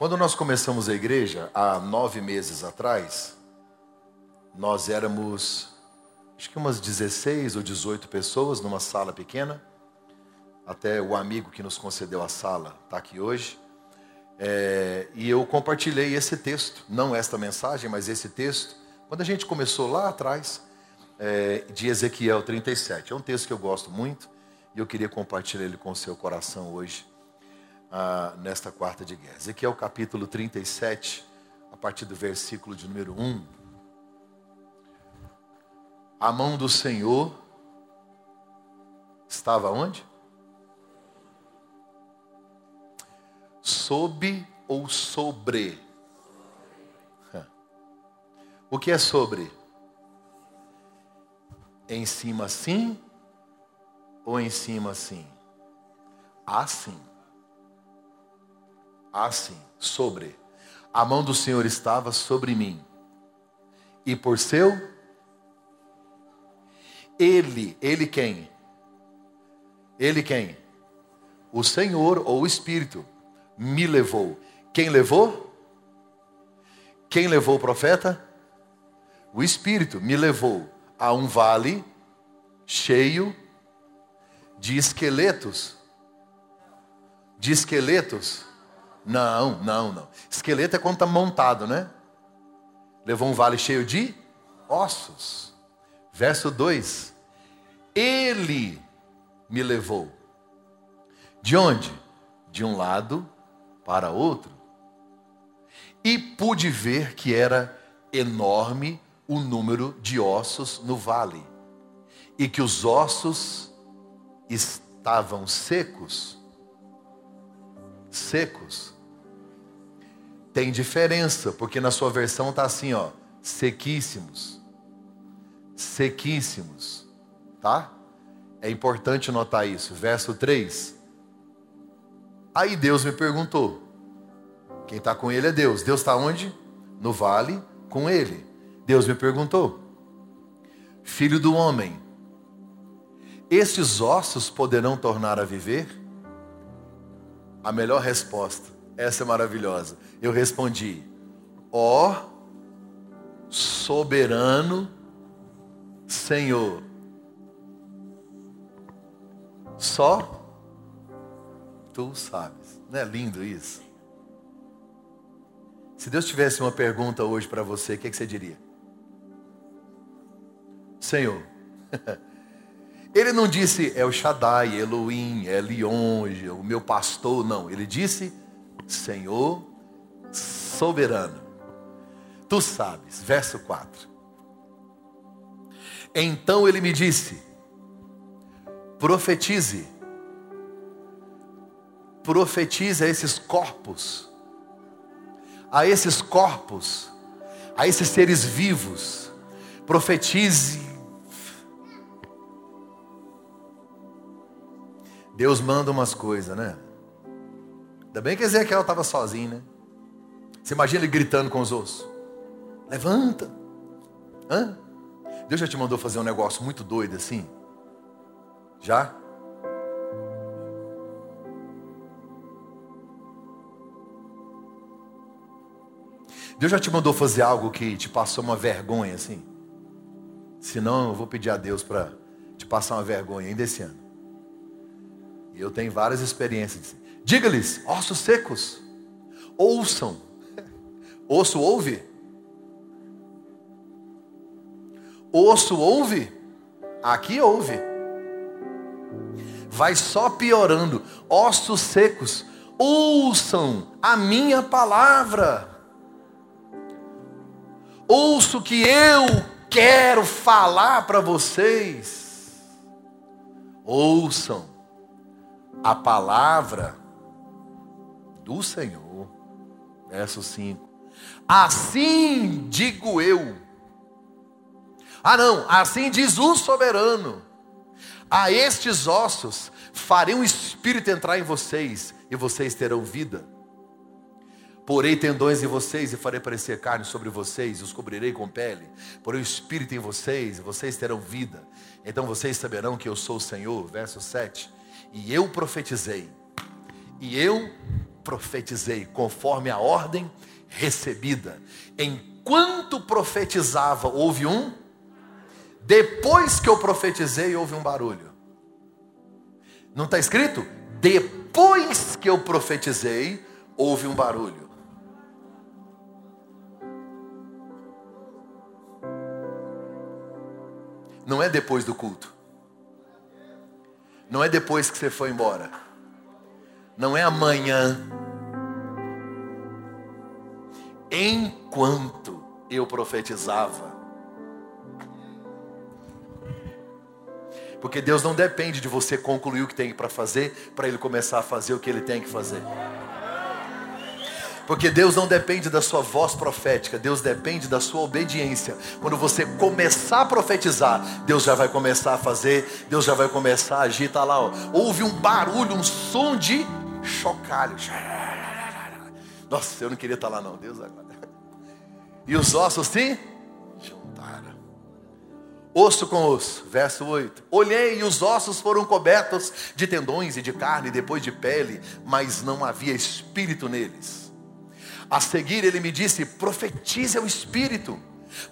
Quando nós começamos a igreja, há nove meses atrás, nós éramos, acho que umas 16 ou 18 pessoas numa sala pequena. Até o amigo que nos concedeu a sala está aqui hoje. É, e eu compartilhei esse texto, não esta mensagem, mas esse texto, quando a gente começou lá atrás, é, de Ezequiel 37. É um texto que eu gosto muito e eu queria compartilhar ele com o seu coração hoje ah, nesta quarta de guerra. Ezequiel capítulo 37, a partir do versículo de número 1. A mão do Senhor estava onde? Sob ou sobre? O que é sobre? Em cima sim ou em cima sim? Assim assim, sobre. A mão do Senhor estava sobre mim. E por seu ele, ele quem? Ele quem? O Senhor ou o Espírito me levou. Quem levou? Quem levou o profeta? O Espírito me levou a um vale cheio de esqueletos. De esqueletos não, não, não. Esqueleto é quando está montado, né? Levou um vale cheio de ossos. Verso 2: Ele me levou. De onde? De um lado para outro. E pude ver que era enorme o número de ossos no vale, e que os ossos estavam secos secos. Tem diferença, porque na sua versão está assim, ó, sequíssimos. Sequíssimos, tá? É importante notar isso. Verso 3. Aí Deus me perguntou: quem está com ele é Deus. Deus está onde? No vale com ele. Deus me perguntou: Filho do homem, estes ossos poderão tornar a viver? A melhor resposta, essa é maravilhosa. Eu respondi: Ó oh, soberano Senhor. Só tu sabes. Não é lindo isso? Se Deus tivesse uma pergunta hoje para você, o que, que você diria? Senhor. Ele não disse El Shaddai, Elohim, Elion, o meu pastor, não. Ele disse Senhor soberano. Tu sabes, verso 4. Então ele me disse: profetize, profetize a esses corpos, a esses corpos, a esses seres vivos, profetize Deus manda umas coisas, né? Ainda bem que Ezequiel estava sozinho, né? Você imagina ele gritando com os ossos: Levanta! Hã? Deus já te mandou fazer um negócio muito doido assim? Já? Deus já te mandou fazer algo que te passou uma vergonha assim? Se não, eu vou pedir a Deus para te passar uma vergonha ainda esse ano. Eu tenho várias experiências. Diga-lhes, ossos secos, ouçam. Osso ouve? Osso ouve? Aqui ouve. Vai só piorando. Ossos secos, ouçam a minha palavra. Ouço que eu quero falar para vocês. Ouçam a palavra do Senhor. Verso 5. Assim digo eu. Ah, não, assim diz o soberano. A estes ossos farei um espírito entrar em vocês, e vocês terão vida. Porei tendões em vocês e farei parecer carne sobre vocês, e os cobrirei com pele. Porei o espírito em vocês, e vocês terão vida. Então vocês saberão que eu sou o Senhor. Verso 7 e eu profetizei, e eu profetizei conforme a ordem recebida. Enquanto profetizava, houve um. Depois que eu profetizei, houve um barulho. Não está escrito? Depois que eu profetizei, houve um barulho. Não é depois do culto. Não é depois que você foi embora. Não é amanhã. Enquanto eu profetizava. Porque Deus não depende de você concluir o que tem para fazer, para Ele começar a fazer o que Ele tem que fazer. Porque Deus não depende da sua voz profética, Deus depende da sua obediência. Quando você começar a profetizar, Deus já vai começar a fazer, Deus já vai começar a agir. Está lá, ó. houve um barulho, um som de chocalho. Nossa, eu não queria estar lá, não, Deus agora. E os ossos se juntaram. Osso com osso, verso 8. Olhei e os ossos foram cobertos de tendões e de carne, depois de pele, mas não havia espírito neles. A seguir ele me disse: profetize ao Espírito.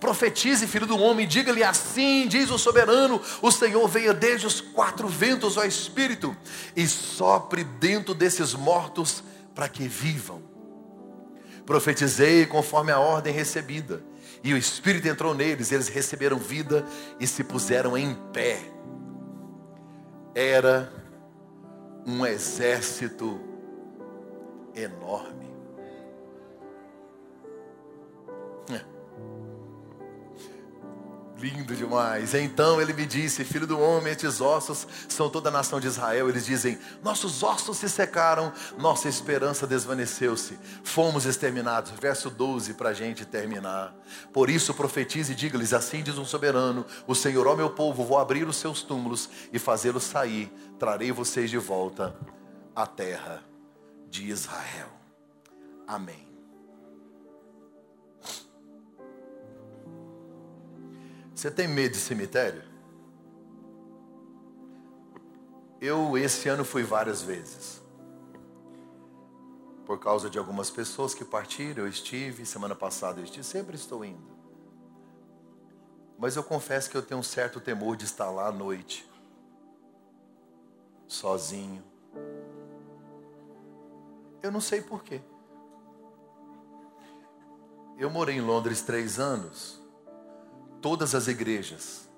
Profetize, filho do homem, diga-lhe assim: diz o soberano, o Senhor veio desde os quatro ventos ao Espírito e sopre dentro desses mortos para que vivam. Profetizei conforme a ordem recebida, e o Espírito entrou neles, eles receberam vida e se puseram em pé. Era um exército enorme. Lindo demais. Então ele me disse: Filho do homem, estes ossos são toda a nação de Israel. Eles dizem: Nossos ossos se secaram, nossa esperança desvaneceu-se, fomos exterminados. Verso 12 para a gente terminar. Por isso profetize e diga-lhes: Assim diz um soberano: O Senhor, ó meu povo, vou abrir os seus túmulos e fazê-los sair. Trarei vocês de volta à terra de Israel. Amém. Você tem medo de cemitério? Eu, esse ano, fui várias vezes. Por causa de algumas pessoas que partiram, eu estive, semana passada eu estive, sempre estou indo. Mas eu confesso que eu tenho um certo temor de estar lá à noite, sozinho. Eu não sei porquê. Eu morei em Londres três anos todas as igrejas.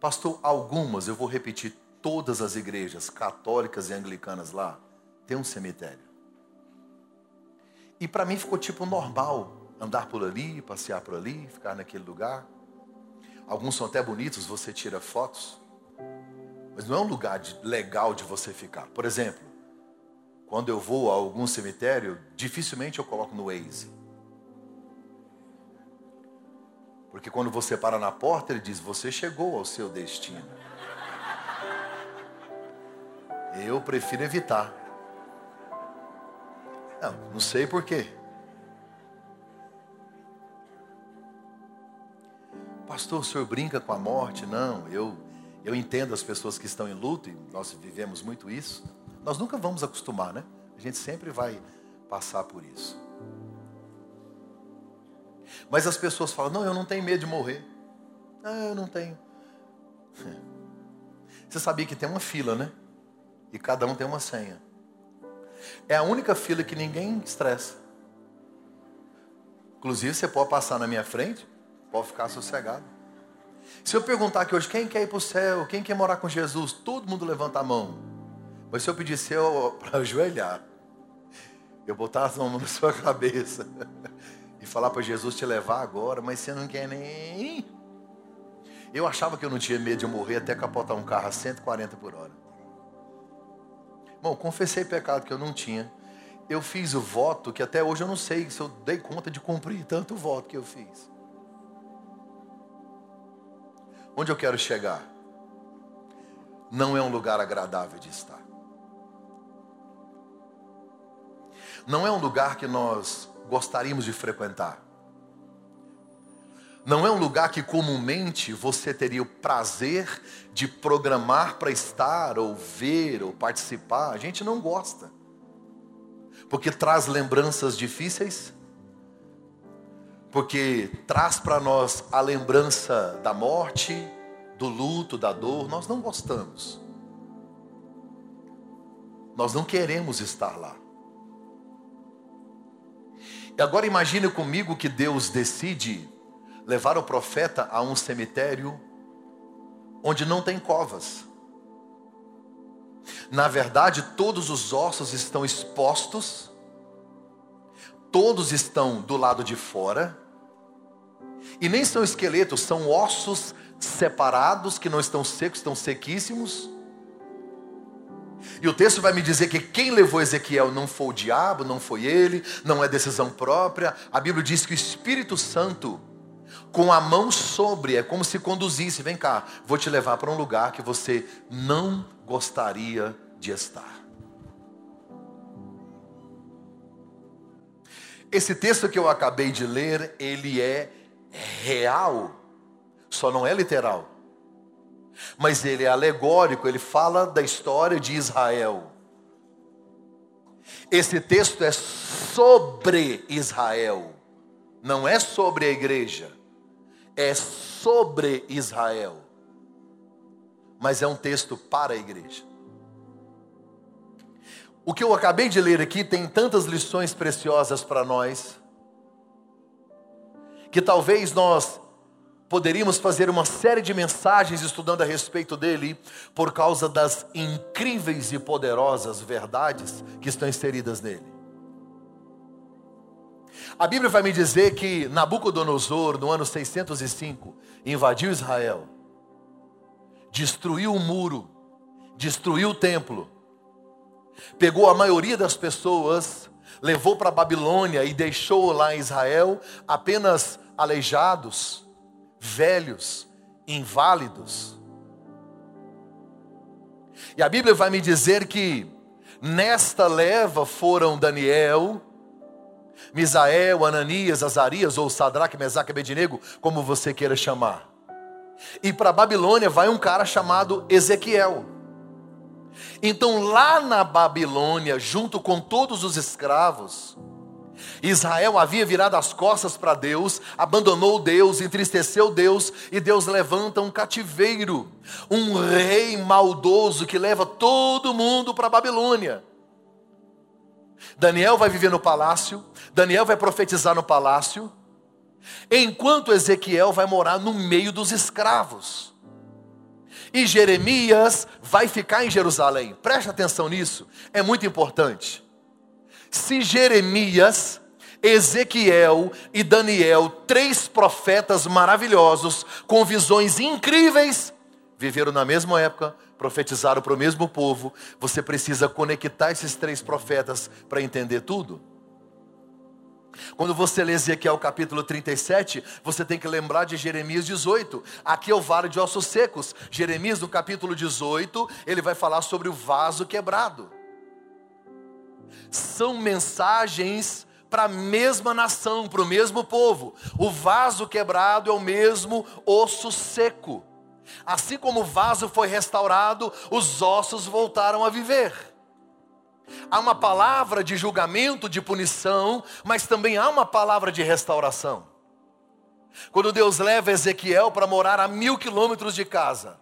Pastor, algumas, eu vou repetir, todas as igrejas católicas e anglicanas lá tem um cemitério. E para mim ficou tipo normal andar por ali, passear por ali, ficar naquele lugar. Alguns são até bonitos, você tira fotos. Mas não é um lugar de, legal de você ficar. Por exemplo, quando eu vou a algum cemitério, dificilmente eu coloco no Waze. Porque quando você para na porta, ele diz: Você chegou ao seu destino. Eu prefiro evitar. Não, não sei porquê. Pastor, o senhor brinca com a morte? Não, eu, eu entendo as pessoas que estão em luto, e nós vivemos muito isso. Nós nunca vamos acostumar, né? A gente sempre vai passar por isso. Mas as pessoas falam: não, eu não tenho medo de morrer. Ah, eu não tenho. Você sabia que tem uma fila, né? E cada um tem uma senha. É a única fila que ninguém estressa. Inclusive, você pode passar na minha frente, pode ficar sossegado. Se eu perguntar aqui hoje, quem quer ir para o céu? Quem quer morar com Jesus? Todo mundo levanta a mão. Mas se eu pedir para ajoelhar, eu botar as mãos na sua cabeça e falar para Jesus te levar agora, mas você não quer nem. Eu achava que eu não tinha medo de morrer até capotar um carro a 140 por hora. Bom, confessei pecado que eu não tinha. Eu fiz o voto que até hoje eu não sei se eu dei conta de cumprir tanto voto que eu fiz. Onde eu quero chegar? Não é um lugar agradável de estar. Não é um lugar que nós gostaríamos de frequentar. Não é um lugar que comumente você teria o prazer de programar para estar, ou ver, ou participar. A gente não gosta. Porque traz lembranças difíceis? Porque traz para nós a lembrança da morte, do luto, da dor. Nós não gostamos. Nós não queremos estar lá. E agora imagine comigo que Deus decide levar o profeta a um cemitério onde não tem covas. Na verdade, todos os ossos estão expostos, todos estão do lado de fora, e nem são esqueletos, são ossos separados que não estão secos, estão sequíssimos. E o texto vai me dizer que quem levou Ezequiel não foi o diabo, não foi ele, não é decisão própria. A Bíblia diz que o Espírito Santo, com a mão sobre, é como se conduzisse: vem cá, vou te levar para um lugar que você não gostaria de estar. Esse texto que eu acabei de ler, ele é real, só não é literal mas ele é alegórico, ele fala da história de Israel. Esse texto é sobre Israel, não é sobre a igreja, é sobre Israel, mas é um texto para a igreja. O que eu acabei de ler aqui tem tantas lições preciosas para nós, que talvez nós poderíamos fazer uma série de mensagens estudando a respeito dele, por causa das incríveis e poderosas verdades que estão inseridas nele. A Bíblia vai me dizer que Nabucodonosor, no ano 605, invadiu Israel, destruiu o muro, destruiu o templo, pegou a maioria das pessoas, levou para a Babilônia e deixou lá em Israel apenas aleijados, velhos, inválidos. E a Bíblia vai me dizer que nesta leva foram Daniel, Misael, Ananias, Azarias, ou Sadraque, Mesaque Abednego, como você queira chamar. E para Babilônia vai um cara chamado Ezequiel. Então lá na Babilônia, junto com todos os escravos, Israel havia virado as costas para Deus, abandonou Deus, entristeceu Deus, e Deus levanta um cativeiro, um rei maldoso que leva todo mundo para a Babilônia. Daniel vai viver no palácio, Daniel vai profetizar no palácio, enquanto Ezequiel vai morar no meio dos escravos. E Jeremias vai ficar em Jerusalém. Preste atenção nisso, é muito importante. Se Jeremias Ezequiel e Daniel, três profetas maravilhosos, com visões incríveis, viveram na mesma época, profetizaram para o mesmo povo. Você precisa conectar esses três profetas para entender tudo. Quando você lê Ezequiel capítulo 37, você tem que lembrar de Jeremias 18. Aqui é o vale de ossos secos. Jeremias, no capítulo 18, ele vai falar sobre o vaso quebrado. São mensagens para a mesma nação, para o mesmo povo. O vaso quebrado é o mesmo osso seco. Assim como o vaso foi restaurado, os ossos voltaram a viver. Há uma palavra de julgamento, de punição, mas também há uma palavra de restauração. Quando Deus leva Ezequiel para morar a mil quilômetros de casa,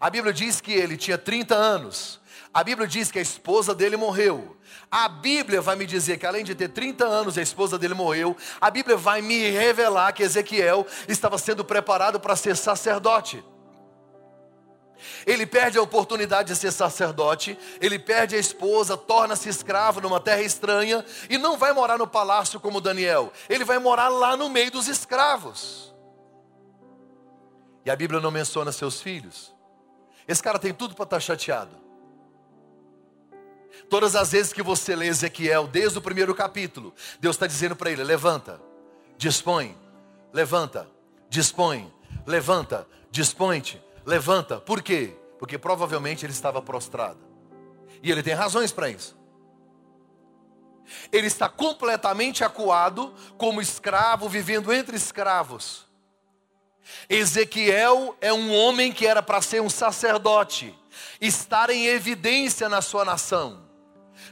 a Bíblia diz que ele tinha 30 anos, a Bíblia diz que a esposa dele morreu, a Bíblia vai me dizer que além de ter 30 anos, a esposa dele morreu. A Bíblia vai me revelar que Ezequiel estava sendo preparado para ser sacerdote. Ele perde a oportunidade de ser sacerdote, ele perde a esposa, torna-se escravo numa terra estranha e não vai morar no palácio como Daniel, ele vai morar lá no meio dos escravos. E a Bíblia não menciona seus filhos. Esse cara tem tudo para estar tá chateado. Todas as vezes que você lê Ezequiel, desde o primeiro capítulo, Deus está dizendo para ele: levanta, dispõe, levanta, dispõe, levanta, dispõe-te, levanta. Por quê? Porque provavelmente ele estava prostrado. E ele tem razões para isso. Ele está completamente acuado, como escravo, vivendo entre escravos. Ezequiel é um homem que era para ser um sacerdote, estar em evidência na sua nação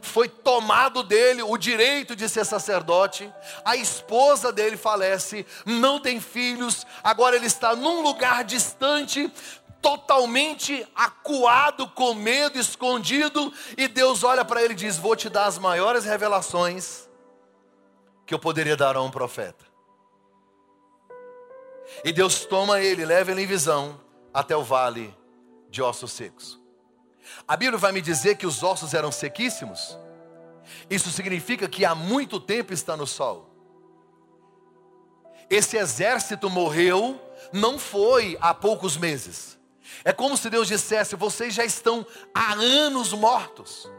foi tomado dele o direito de ser sacerdote, a esposa dele falece, não tem filhos, agora ele está num lugar distante, totalmente acuado, com medo, escondido, e Deus olha para ele e diz: Vou te dar as maiores revelações que eu poderia dar a um profeta. E Deus toma ele, leva ele em visão até o vale de ossos secos. A Bíblia vai me dizer que os ossos eram sequíssimos. Isso significa que há muito tempo está no sol. Esse exército morreu, não foi há poucos meses. É como se Deus dissesse: vocês já estão há anos mortos.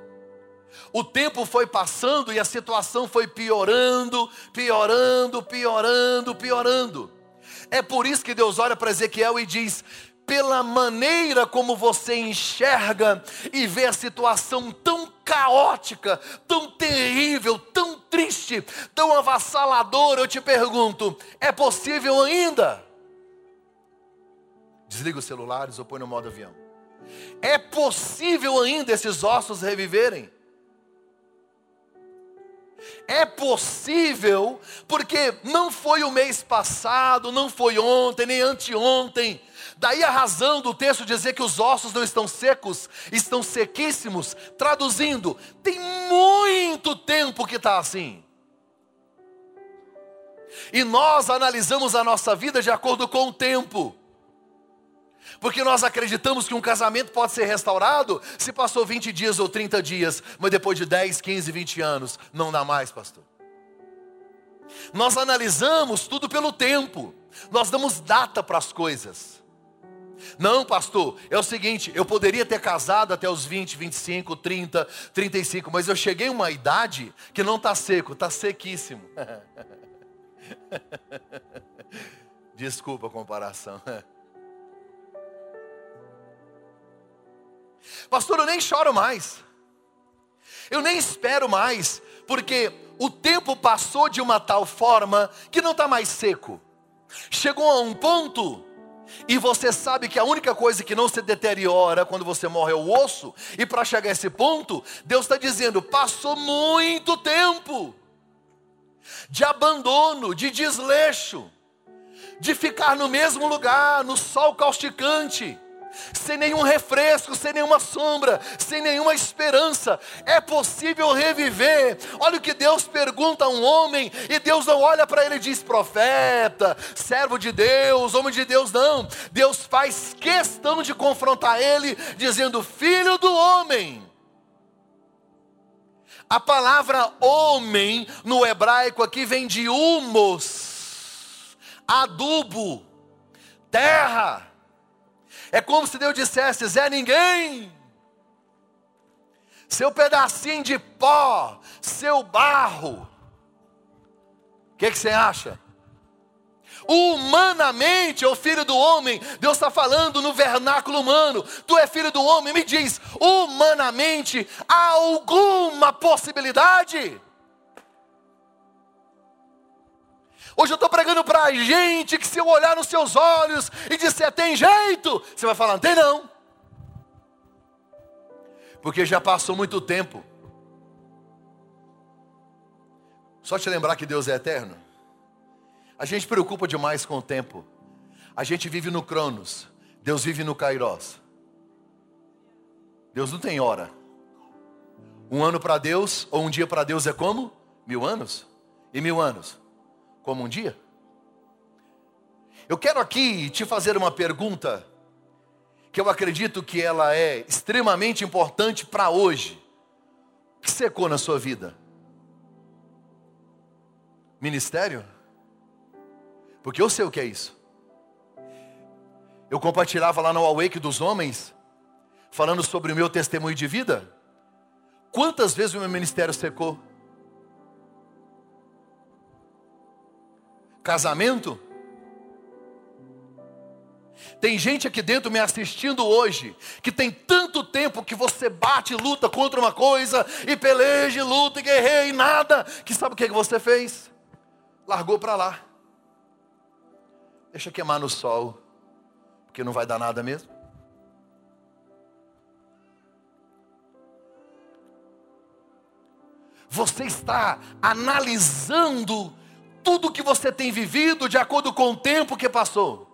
O tempo foi passando e a situação foi piorando, piorando, piorando, piorando. É por isso que Deus olha para Ezequiel e diz: pela maneira como você enxerga e vê a situação tão caótica, tão terrível, tão triste, tão avassaladora, eu te pergunto: é possível ainda? Desliga os celulares ou põe no modo avião. É possível ainda esses ossos reviverem? É possível, porque não foi o mês passado, não foi ontem, nem anteontem, Daí a razão do texto dizer que os ossos não estão secos, estão sequíssimos. Traduzindo, tem muito tempo que está assim. E nós analisamos a nossa vida de acordo com o tempo. Porque nós acreditamos que um casamento pode ser restaurado se passou 20 dias ou 30 dias, mas depois de 10, 15, 20 anos, não dá mais, pastor. Nós analisamos tudo pelo tempo, nós damos data para as coisas. Não, pastor, é o seguinte, eu poderia ter casado até os 20, 25, 30, 35, mas eu cheguei a uma idade que não está seco, está sequíssimo. Desculpa a comparação. Pastor, eu nem choro mais. Eu nem espero mais, porque o tempo passou de uma tal forma que não está mais seco. Chegou a um ponto e você sabe que a única coisa que não se deteriora quando você morre é o osso, e para chegar a esse ponto, Deus está dizendo: passou muito tempo de abandono, de desleixo, de ficar no mesmo lugar, no sol causticante sem nenhum refresco, sem nenhuma sombra, sem nenhuma esperança. É possível reviver. Olha o que Deus pergunta a um homem, e Deus não olha para ele e diz: profeta, servo de Deus, homem de Deus, não. Deus faz questão de confrontar ele, dizendo: filho do homem. A palavra homem no hebraico aqui vem de humus, adubo, terra. É como se Deus dissesse: Zé Ninguém, seu pedacinho de pó, seu barro. O que, que você acha? Humanamente, o filho do homem, Deus está falando no vernáculo humano. Tu é filho do homem, me diz, humanamente, há alguma possibilidade? Hoje eu estou pregando para a gente que se eu olhar nos seus olhos e disser tem jeito, você vai falar, tem não. Porque já passou muito tempo. Só te lembrar que Deus é eterno. A gente preocupa demais com o tempo. A gente vive no Cronos. Deus vive no Kairos. Deus não tem hora. Um ano para Deus, ou um dia para Deus é como? Mil anos? E mil anos? Como um dia? Eu quero aqui te fazer uma pergunta que eu acredito que ela é extremamente importante para hoje. O que secou na sua vida? Ministério? Porque eu sei o que é isso. Eu compartilhava lá no Awake dos Homens, falando sobre o meu testemunho de vida. Quantas vezes o meu ministério secou? Casamento? Tem gente aqui dentro me assistindo hoje que tem tanto tempo que você bate e luta contra uma coisa e peleja, e luta e guerreia e nada, que sabe o que você fez? Largou para lá. Deixa queimar no sol, porque não vai dar nada mesmo. Você está analisando tudo que você tem vivido de acordo com o tempo que passou.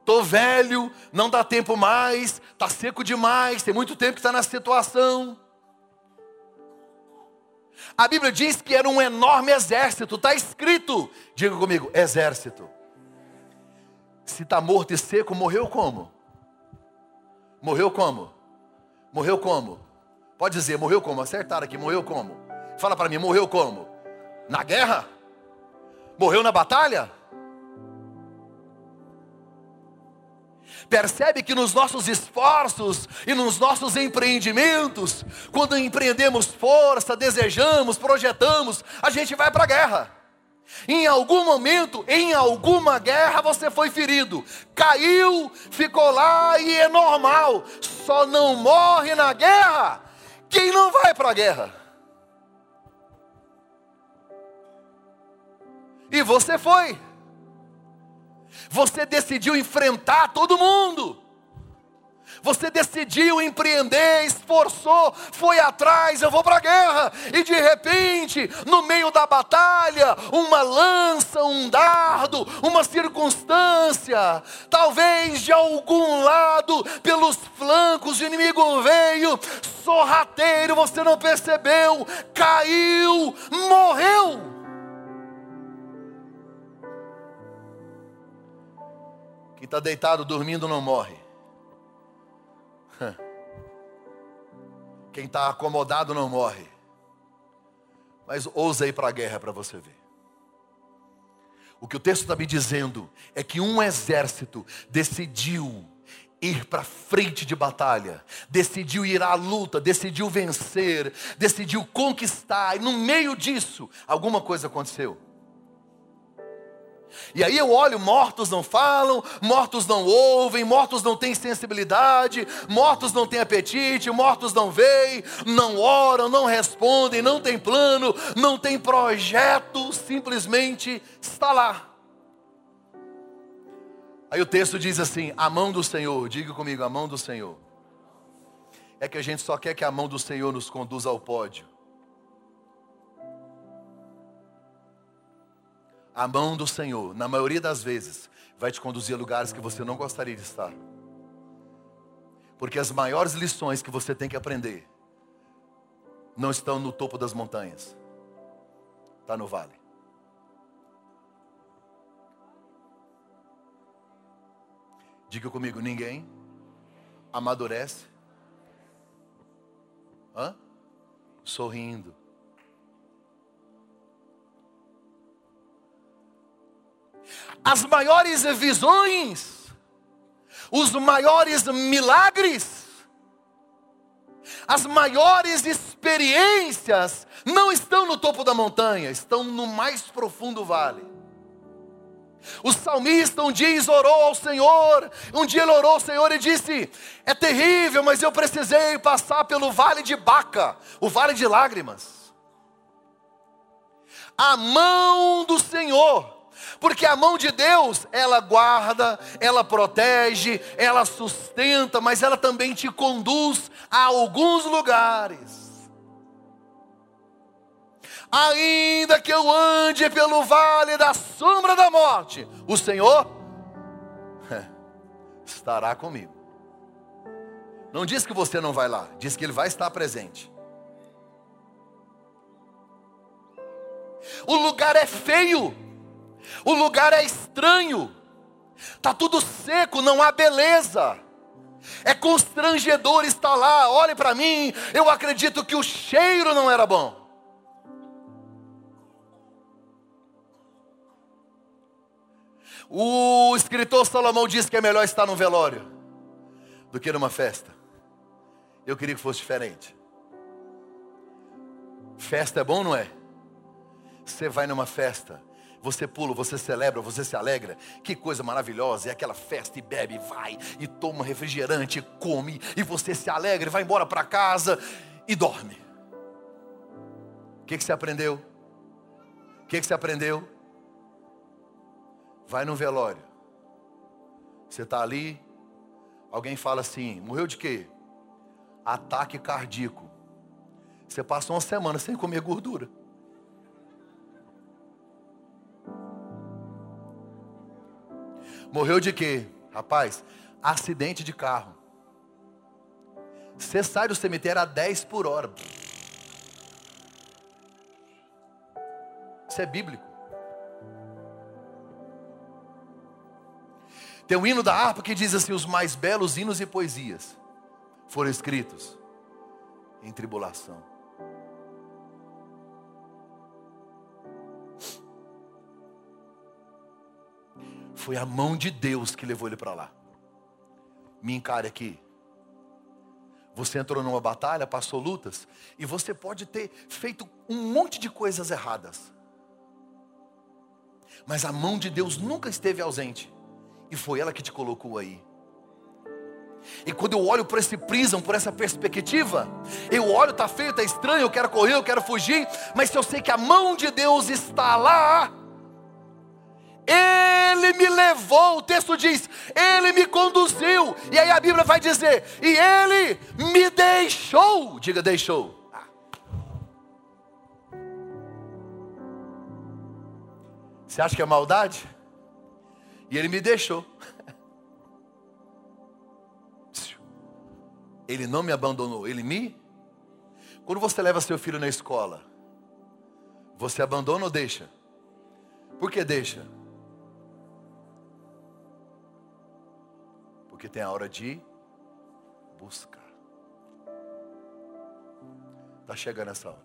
Estou velho, não dá tempo mais, está seco demais, tem muito tempo que está nessa situação. A Bíblia diz que era um enorme exército, está escrito, diga comigo, exército. Se está morto e seco, morreu como? Morreu como? Morreu como? Pode dizer, morreu como? Acertaram aqui, morreu como? Fala para mim, morreu como? Na guerra? Morreu na batalha? Percebe que nos nossos esforços e nos nossos empreendimentos, quando empreendemos força, desejamos, projetamos, a gente vai para a guerra. Em algum momento, em alguma guerra, você foi ferido, caiu, ficou lá e é normal. Só não morre na guerra quem não vai para a guerra. E você foi. Você decidiu enfrentar todo mundo. Você decidiu empreender, esforçou, foi atrás, eu vou para a guerra. E de repente, no meio da batalha, uma lança, um dardo, uma circunstância, talvez de algum lado, pelos flancos, o inimigo veio, sorrateiro, você não percebeu, caiu, morreu. Quem está deitado dormindo não morre. Quem está acomodado não morre. Mas ousa ir para a guerra para você ver. O que o texto está me dizendo é que um exército decidiu ir para frente de batalha, decidiu ir à luta, decidiu vencer, decidiu conquistar, e no meio disso, alguma coisa aconteceu. E aí eu olho, mortos não falam, mortos não ouvem, mortos não têm sensibilidade, mortos não têm apetite, mortos não veem, não oram, não respondem, não tem plano, não tem projeto, simplesmente está lá. Aí o texto diz assim: a mão do Senhor, diga comigo, a mão do Senhor. É que a gente só quer que a mão do Senhor nos conduza ao pódio. A mão do Senhor, na maioria das vezes, vai te conduzir a lugares que você não gostaria de estar. Porque as maiores lições que você tem que aprender não estão no topo das montanhas, está no vale. Diga comigo, ninguém amadurece Hã? sorrindo. As maiores visões, os maiores milagres, as maiores experiências não estão no topo da montanha, estão no mais profundo vale. O salmista um dia orou ao Senhor, um dia ele orou ao Senhor e disse: É terrível, mas eu precisei passar pelo vale de Baca, o vale de lágrimas. A mão do Senhor porque a mão de Deus, ela guarda, ela protege, ela sustenta, mas ela também te conduz a alguns lugares. Ainda que eu ande pelo vale da sombra da morte, o Senhor estará comigo. Não diz que você não vai lá, diz que Ele vai estar presente. O lugar é feio, o lugar é estranho, está tudo seco, não há beleza. É constrangedor estar lá. Olhe para mim, eu acredito que o cheiro não era bom. O escritor Salomão diz que é melhor estar no velório do que numa festa. Eu queria que fosse diferente. Festa é bom, não é? Você vai numa festa, você pula, você celebra, você se alegra. Que coisa maravilhosa! É aquela festa e bebe, vai e toma refrigerante, come e você se alegra, vai embora para casa e dorme. O que, que você aprendeu? O que, que você aprendeu? Vai no velório. Você está ali, alguém fala assim: morreu de quê? Ataque cardíaco. Você passa uma semana sem comer gordura. Morreu de quê? Rapaz, acidente de carro. Você sai do cemitério a 10 por hora. Isso é bíblico. Tem um hino da harpa que diz assim: os mais belos hinos e poesias foram escritos em tribulação. Foi a mão de Deus que levou ele para lá. Me encare aqui. Você entrou numa batalha, passou lutas, e você pode ter feito um monte de coisas erradas. Mas a mão de Deus nunca esteve ausente, e foi ela que te colocou aí. E quando eu olho por esse prisma, por essa perspectiva, eu olho, tá feio, tá estranho, eu quero correr, eu quero fugir, mas se eu sei que a mão de Deus está lá, ele me levou, o texto diz, Ele me conduziu. E aí a Bíblia vai dizer, e Ele me deixou. Diga, deixou. Você acha que é maldade? E Ele me deixou. Ele não me abandonou, Ele me. Quando você leva seu filho na escola, você abandona ou deixa? Por que deixa? Porque tem a hora de buscar. Está chegando essa hora.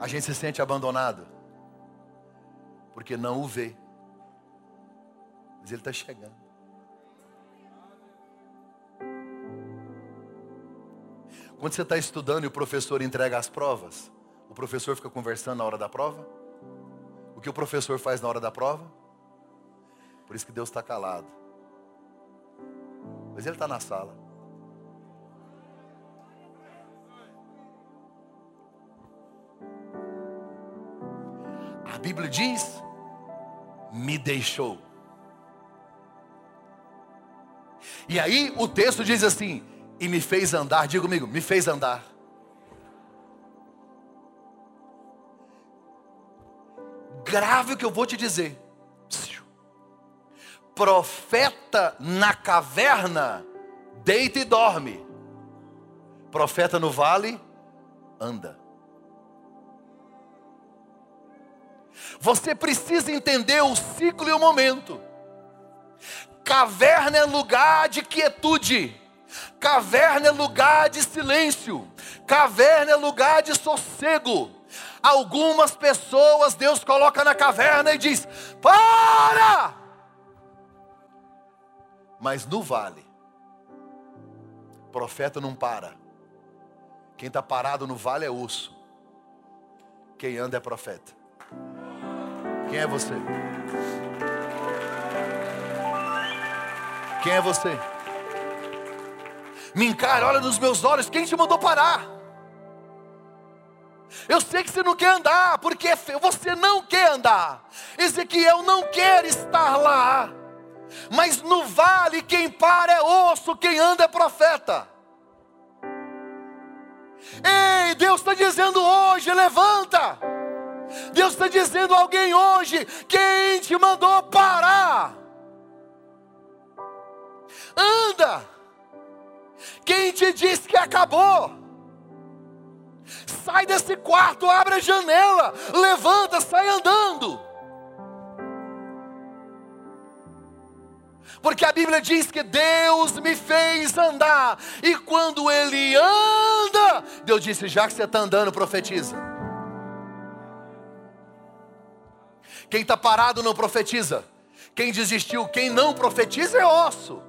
A gente se sente abandonado porque não o vê. Mas ele está chegando. Quando você está estudando e o professor entrega as provas, o professor fica conversando na hora da prova? O que o professor faz na hora da prova? Por isso que Deus está calado. Mas Ele está na sala. A Bíblia diz: me deixou. E aí o texto diz assim: e me fez andar. Diga comigo, me fez andar. Grave o que eu vou te dizer. Profeta na caverna, deita e dorme. Profeta no vale, anda. Você precisa entender o ciclo e o momento. Caverna é lugar de quietude. Caverna é lugar de silêncio. Caverna é lugar de sossego. Algumas pessoas Deus coloca na caverna e diz: Para! Mas no vale, profeta não para. Quem está parado no vale é osso. Quem anda é profeta. Quem é você? Quem é você? Me encara, olha nos meus olhos, quem te mandou parar? Eu sei que você não quer andar, porque você não quer andar. Ezequiel não quer estar lá. Mas no vale quem para é osso, quem anda é profeta. Ei, Deus está dizendo hoje, levanta. Deus está dizendo a alguém hoje, quem te mandou parar? Anda. Quem te disse que acabou? Sai desse quarto, abre a janela, levanta, sai andando. Porque a Bíblia diz que Deus me fez andar, e quando Ele anda, Deus disse: já que você está andando, profetiza. Quem está parado não profetiza, quem desistiu, quem não profetiza é osso.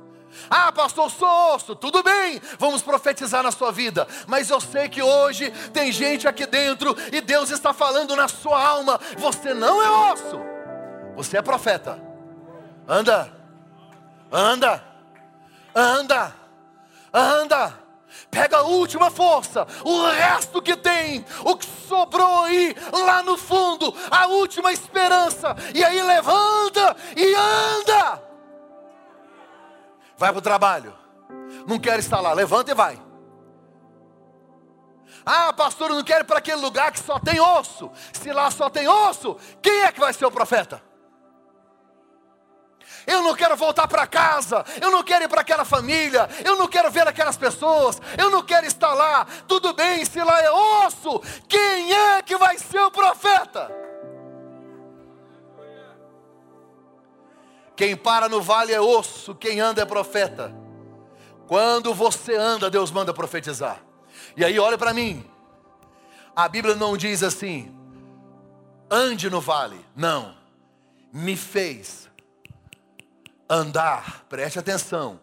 Ah, pastor, sou osso, tudo bem, vamos profetizar na sua vida. Mas eu sei que hoje tem gente aqui dentro e Deus está falando na sua alma: você não é osso, você é profeta. Anda, anda, anda, anda. Pega a última força, o resto que tem, o que sobrou aí, lá no fundo, a última esperança, e aí levanta e anda. Vai para o trabalho, não quer estar lá, levanta e vai. Ah, pastor, eu não quero ir para aquele lugar que só tem osso. Se lá só tem osso, quem é que vai ser o profeta? Eu não quero voltar para casa, eu não quero ir para aquela família, eu não quero ver aquelas pessoas, eu não quero estar lá. Tudo bem, se lá é osso, quem é que vai ser o profeta? Quem para no vale é osso, quem anda é profeta. Quando você anda, Deus manda profetizar. E aí, olha para mim. A Bíblia não diz assim: ande no vale. Não. Me fez andar, preste atenção,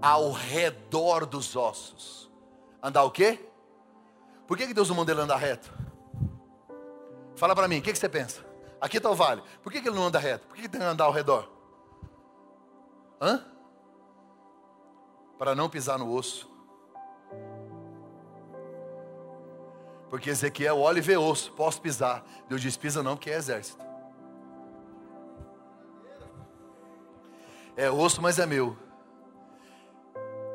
ao redor dos ossos. Andar o quê? Por que, Deus não manda ele andar reto? Fala para mim, o que, que você pensa? Aqui está o vale. Por que, que ele não anda reto? Por que, que tem que andar ao redor? Hã? Para não pisar no osso. Porque Ezequiel olha e vê osso, posso pisar. Deus diz: pisa não, porque é exército. É osso, mas é meu.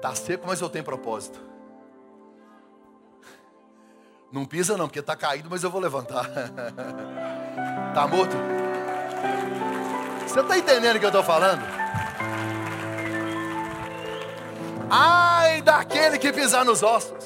Tá seco, mas eu tenho propósito. Não pisa não, porque tá caído, mas eu vou levantar. tá morto? Você está entendendo o que eu estou falando? Ai daquele que pisar nos ossos.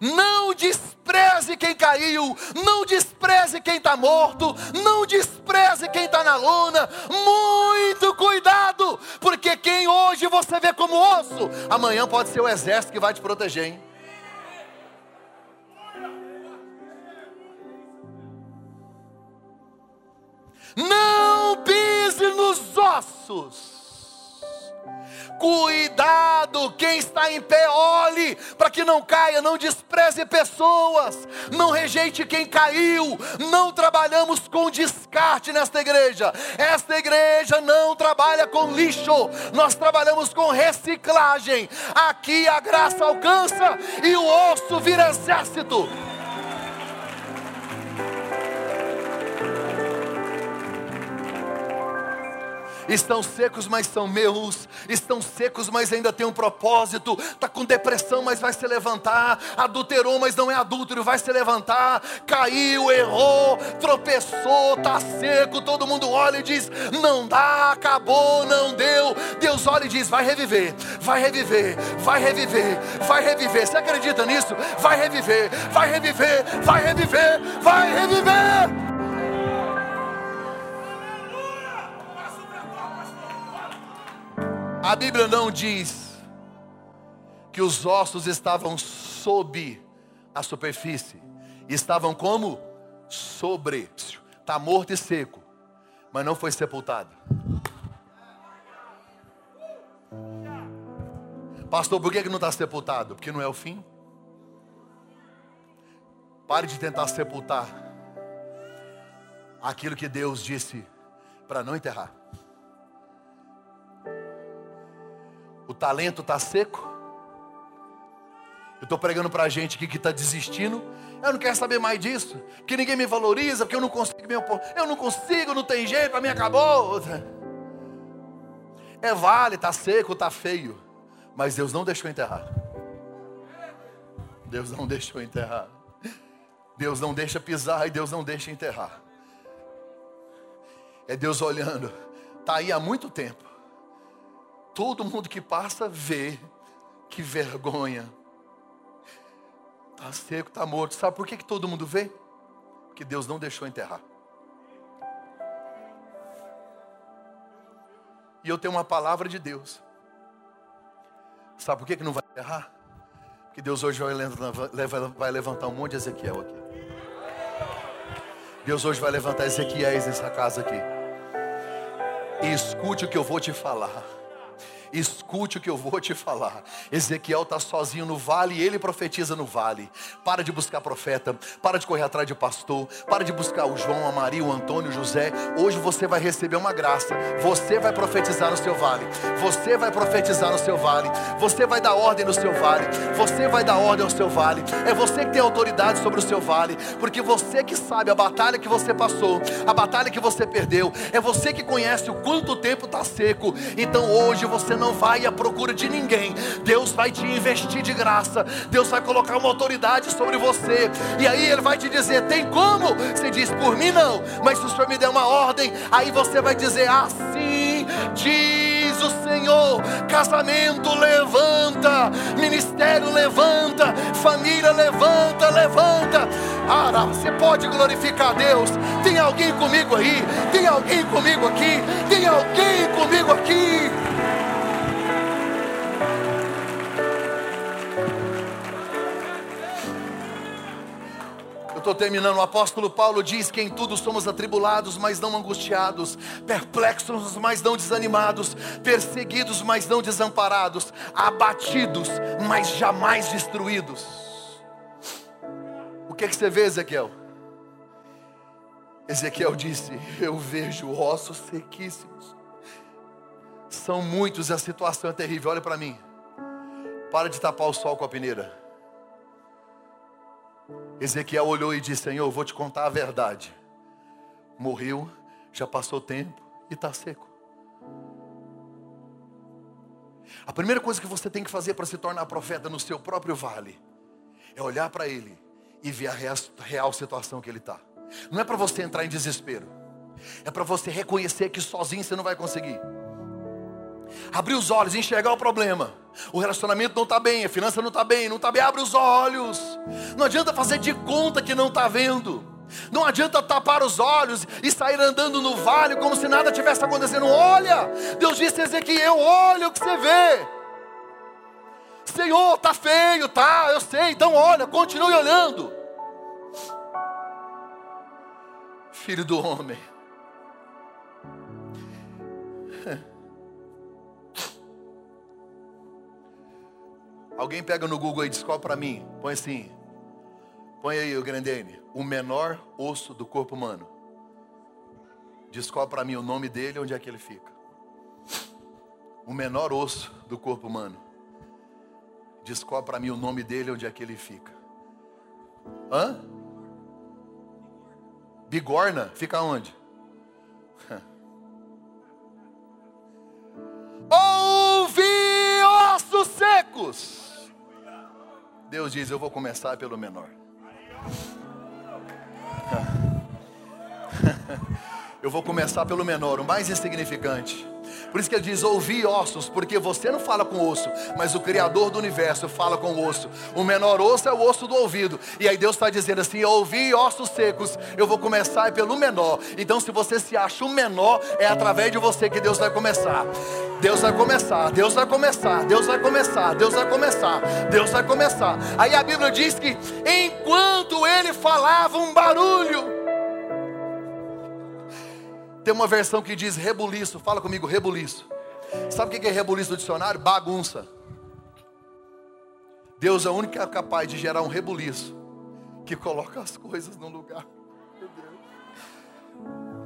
Não despreze quem caiu, não despreze quem está morto, não despreze quem está na luna. Muito cuidado, porque quem hoje você vê como osso, amanhã pode ser o exército que vai te proteger, hein? Não pise nos ossos. Cuidado, quem está em pé, olhe para que não caia, não despreze pessoas, não rejeite quem caiu. Não trabalhamos com descarte nesta igreja. Esta igreja não trabalha com lixo, nós trabalhamos com reciclagem. Aqui a graça alcança e o osso vira exército. Estão secos, mas são meus, estão secos, mas ainda tem um propósito, está com depressão, mas vai se levantar, adulterou, mas não é adúltero, vai se levantar, caiu, errou, tropeçou, está seco, todo mundo olha e diz: não dá, acabou, não deu. Deus olha e diz: vai reviver, vai reviver, vai reviver, vai reviver. Você acredita nisso? Vai reviver, vai reviver, vai reviver, vai reviver. A Bíblia não diz que os ossos estavam sob a superfície, estavam como sobre, está morto e seco, mas não foi sepultado. Pastor, por que não está sepultado? Porque não é o fim. Pare de tentar sepultar aquilo que Deus disse para não enterrar. O talento está seco. Eu estou pregando para a gente aqui que está desistindo. Eu não quero saber mais disso. Porque ninguém me valoriza, porque eu não consigo me opor. Eu não consigo, não tem jeito, para mim acabou. É vale, está seco, está feio. Mas Deus não deixou enterrar. Deus não deixou enterrar. Deus não deixa pisar e Deus não deixa enterrar. É Deus olhando. Está aí há muito tempo. Todo mundo que passa vê. Que vergonha. Está seco, está morto. Sabe por que, que todo mundo vê? Porque Deus não deixou enterrar. E eu tenho uma palavra de Deus. Sabe por que, que não vai enterrar? Porque Deus hoje vai levantar um monte de Ezequiel aqui. Deus hoje vai levantar Ezequiéis nessa casa aqui. E escute o que eu vou te falar Escute o que eu vou te falar. Ezequiel está sozinho no vale e ele profetiza no vale. Para de buscar profeta, para de correr atrás de pastor, para de buscar o João, a Maria, o Antônio, o José. Hoje você vai receber uma graça. Você vai profetizar no seu vale. Você vai profetizar no seu vale. Você vai dar ordem no seu vale. Você vai dar ordem ao seu vale. É você que tem autoridade sobre o seu vale, porque você que sabe a batalha que você passou, a batalha que você perdeu. É você que conhece o quanto tempo está seco. Então hoje você não vai à procura de ninguém. Deus vai te investir de graça. Deus vai colocar uma autoridade sobre você. E aí Ele vai te dizer: tem como? Você diz, por mim não. Mas se o Senhor me der uma ordem, aí você vai dizer, assim diz o Senhor. Casamento levanta, ministério levanta, família levanta, levanta. Ara, você pode glorificar Deus. Tem alguém comigo aí? Tem alguém comigo aqui? Tem alguém comigo aqui? Estou terminando. O apóstolo Paulo diz que em tudo somos atribulados, mas não angustiados, perplexos, mas não desanimados, perseguidos, mas não desamparados, abatidos, mas jamais destruídos. O que, é que você vê, Ezequiel? Ezequiel disse: Eu vejo ossos sequíssimos. São muitos e a situação é terrível. Olha para mim. Para de tapar o sol com a peneira. Ezequiel olhou e disse: Senhor, vou te contar a verdade. Morreu, já passou tempo e está seco. A primeira coisa que você tem que fazer para se tornar profeta no seu próprio vale é olhar para ele e ver a real situação que ele está. Não é para você entrar em desespero, é para você reconhecer que sozinho você não vai conseguir. Abrir os olhos, enxergar o problema. O relacionamento não está bem, a finança não está bem, não está bem. Abre os olhos. Não adianta fazer de conta que não está vendo. Não adianta tapar os olhos e sair andando no vale como se nada tivesse acontecendo. Olha, Deus disse a Ezequiel: olha o que você vê. Senhor, tá feio, tá, eu sei, então olha, continue olhando. Filho do homem. Alguém pega no Google e descobre para mim. Põe assim. Põe aí o Grandene. O menor osso do corpo humano. Descobre para mim o nome dele onde é que ele fica. O menor osso do corpo humano. Descobre para mim o nome dele onde é que ele fica. Hã? Bigorna? Fica onde? Ouvi ossos secos. Deus diz: Eu vou começar pelo menor. Eu vou começar pelo menor, o mais insignificante. Por isso que ele diz: ouvi ossos, porque você não fala com osso, mas o Criador do universo fala com osso. O menor osso é o osso do ouvido. E aí Deus está dizendo assim: ouvi ossos secos, eu vou começar pelo menor. Então, se você se acha o menor, é através de você que Deus vai começar. Deus vai começar, Deus vai começar, Deus vai começar, Deus vai começar, Deus vai começar. Aí a Bíblia diz que enquanto ele falava um barulho, tem uma versão que diz rebuliço. Fala comigo, rebuliço. Sabe o que é rebuliço no dicionário? Bagunça. Deus é o único que é capaz de gerar um rebuliço que coloca as coisas no lugar.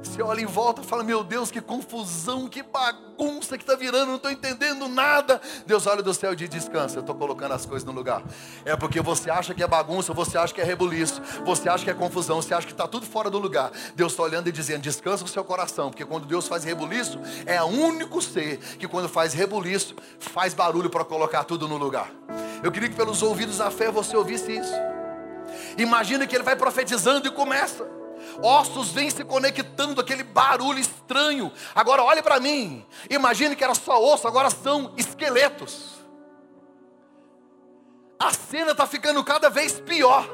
Você olha em volta e fala: Meu Deus, que confusão, que bagunça que está virando, não estou entendendo nada. Deus olha do céu e diz: Descansa, eu estou colocando as coisas no lugar. É porque você acha que é bagunça, você acha que é rebuliço, você acha que é confusão, você acha que está tudo fora do lugar. Deus está olhando e dizendo: Descansa o seu coração, porque quando Deus faz rebuliço, é o único ser que quando faz rebuliço, faz barulho para colocar tudo no lugar. Eu queria que pelos ouvidos da fé você ouvisse isso. Imagina que ele vai profetizando e começa ossos vêm se conectando, aquele barulho estranho. Agora olhe para mim, imagine que era só osso, agora são esqueletos. A cena está ficando cada vez pior,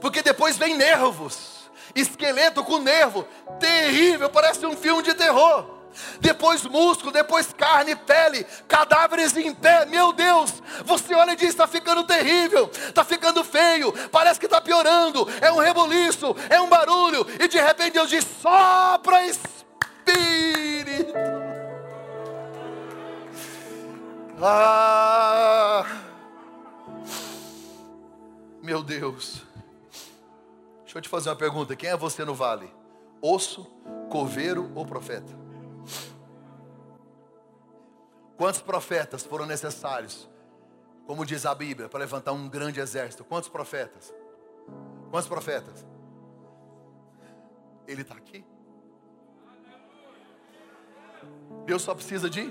porque depois vem nervos, esqueleto com nervo, terrível, parece um filme de terror depois músculo, depois carne, pele, cadáveres em pé. Meu Deus, você olha e diz: está ficando terrível, está ficando feio, parece que está piorando. É um reboliço, é um barulho, e de repente Deus diz: sopra Espírito. Ah! Meu Deus. Deixa eu te fazer uma pergunta: quem é você no vale? Osso, coveiro ou profeta? Quantos profetas foram necessários, como diz a Bíblia, para levantar um grande exército? Quantos profetas? Quantos profetas? Ele está aqui. Deus só precisa de?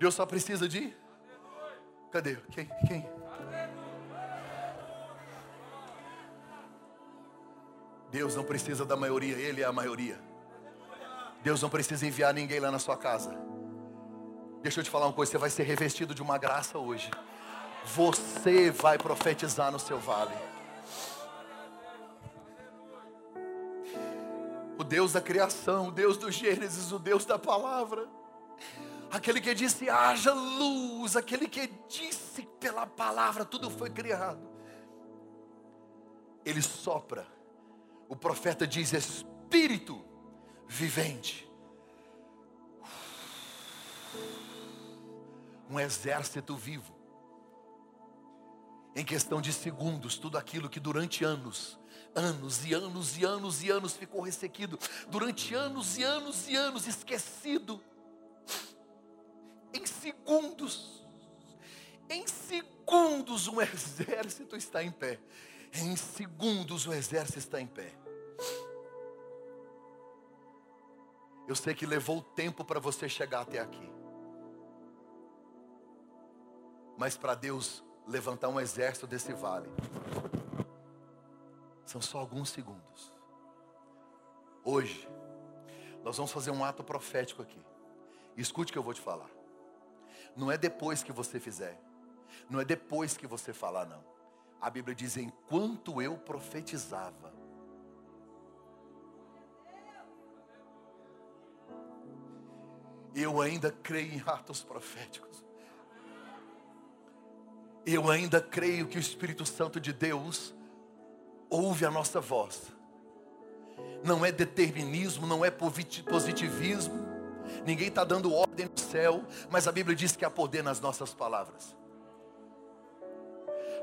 Deus só precisa de? Cadê? Quem? Quem? Deus não precisa da maioria, Ele é a maioria. Deus não precisa enviar ninguém lá na sua casa. Deixa eu te falar uma coisa: você vai ser revestido de uma graça hoje. Você vai profetizar no seu vale. O Deus da criação, o Deus do Gênesis, o Deus da palavra. Aquele que disse haja luz, aquele que disse pela palavra tudo foi criado. Ele sopra. O profeta diz espírito vivente. Um exército vivo. Em questão de segundos, tudo aquilo que durante anos anos e anos e anos e anos ficou ressequido, durante anos e anos e anos esquecido. Em segundos, em segundos um exército está em pé. Em segundos o exército está em pé. Eu sei que levou tempo para você chegar até aqui. Mas para Deus levantar um exército desse vale, são só alguns segundos. Hoje, nós vamos fazer um ato profético aqui. Escute o que eu vou te falar. Não é depois que você fizer. Não é depois que você falar, não. A Bíblia diz: enquanto eu profetizava. Eu ainda creio em atos proféticos. Eu ainda creio que o Espírito Santo de Deus ouve a nossa voz. Não é determinismo, não é positivismo. Ninguém está dando ordem no céu, mas a Bíblia diz que há poder nas nossas palavras.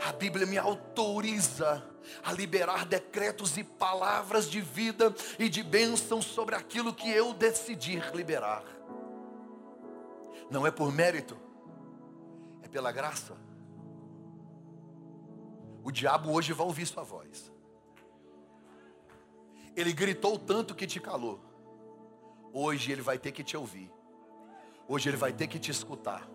A Bíblia me autoriza a liberar decretos e palavras de vida e de bênção sobre aquilo que eu decidir liberar. Não é por mérito, é pela graça. O diabo hoje vai ouvir sua voz. Ele gritou tanto que te calou. Hoje ele vai ter que te ouvir. Hoje ele vai ter que te escutar.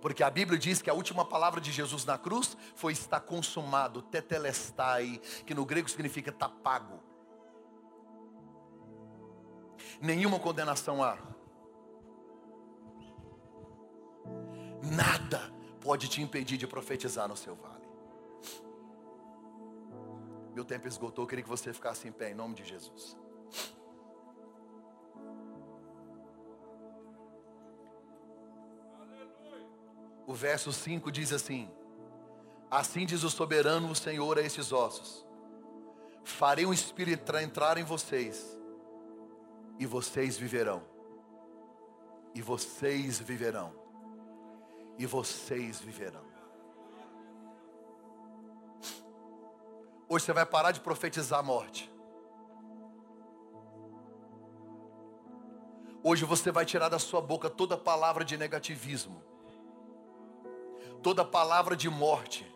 Porque a Bíblia diz que a última palavra de Jesus na cruz foi está consumado, tetelestai, que no grego significa está pago. Nenhuma condenação há. Nada pode te impedir de profetizar no seu vale. Meu tempo esgotou, eu queria que você ficasse em pé em nome de Jesus. O verso 5 diz assim: Assim diz o soberano, o Senhor, a esses ossos: Farei um espírito entrar em vocês, e vocês viverão. E vocês viverão. E vocês viverão. Hoje você vai parar de profetizar a morte. Hoje você vai tirar da sua boca toda palavra de negativismo, toda palavra de morte.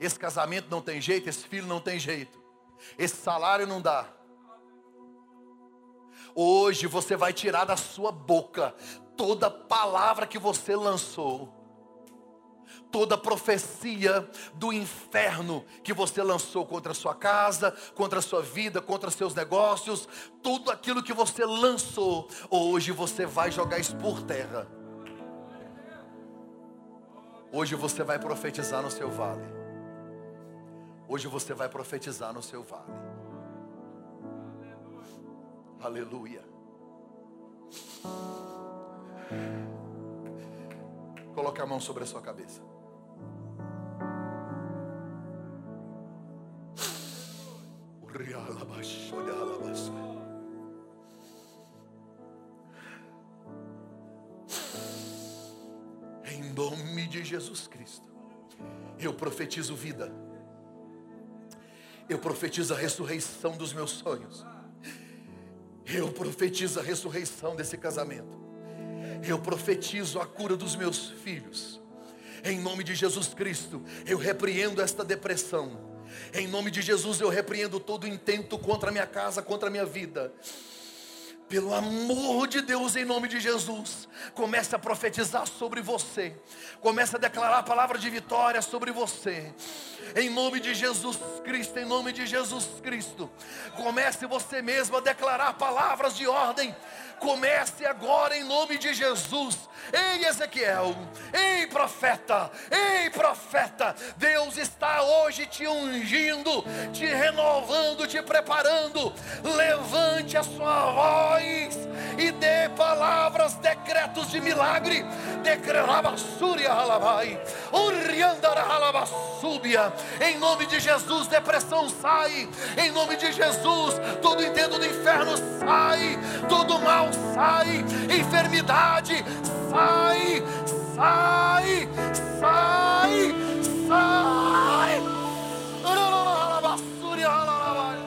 Esse casamento não tem jeito, esse filho não tem jeito, esse salário não dá. Hoje você vai tirar da sua boca toda palavra que você lançou toda profecia do inferno que você lançou contra a sua casa, contra a sua vida, contra seus negócios, tudo aquilo que você lançou, hoje você vai jogar isso por terra. Hoje você vai profetizar no seu vale. Hoje você vai profetizar no seu vale. Aleluia. Coloque a mão sobre a sua cabeça. Em Jesus Cristo, eu profetizo vida. Eu profetizo a ressurreição dos meus sonhos. Eu profetizo a ressurreição desse casamento. Eu profetizo a cura dos meus filhos. Em nome de Jesus Cristo, eu repreendo esta depressão. Em nome de Jesus, eu repreendo todo intento contra a minha casa, contra a minha vida. Pelo amor de Deus, em nome de Jesus, comece a profetizar sobre você, comece a declarar a palavra de vitória sobre você, em nome de Jesus Cristo, em nome de Jesus Cristo, comece você mesmo a declarar palavras de ordem, comece agora em nome de Jesus, Ei, Ezequiel, ei, profeta, ei, profeta, Deus está hoje te ungindo, te renovando, te preparando. Levante a sua voz nações e dê palavras, decretos de milagre. Alabai. Em nome de Jesus, depressão sai. Em nome de Jesus, todo entendo do inferno sai, todo mal sai, enfermidade sai, sai, sai, sai. Alabassúria alabai.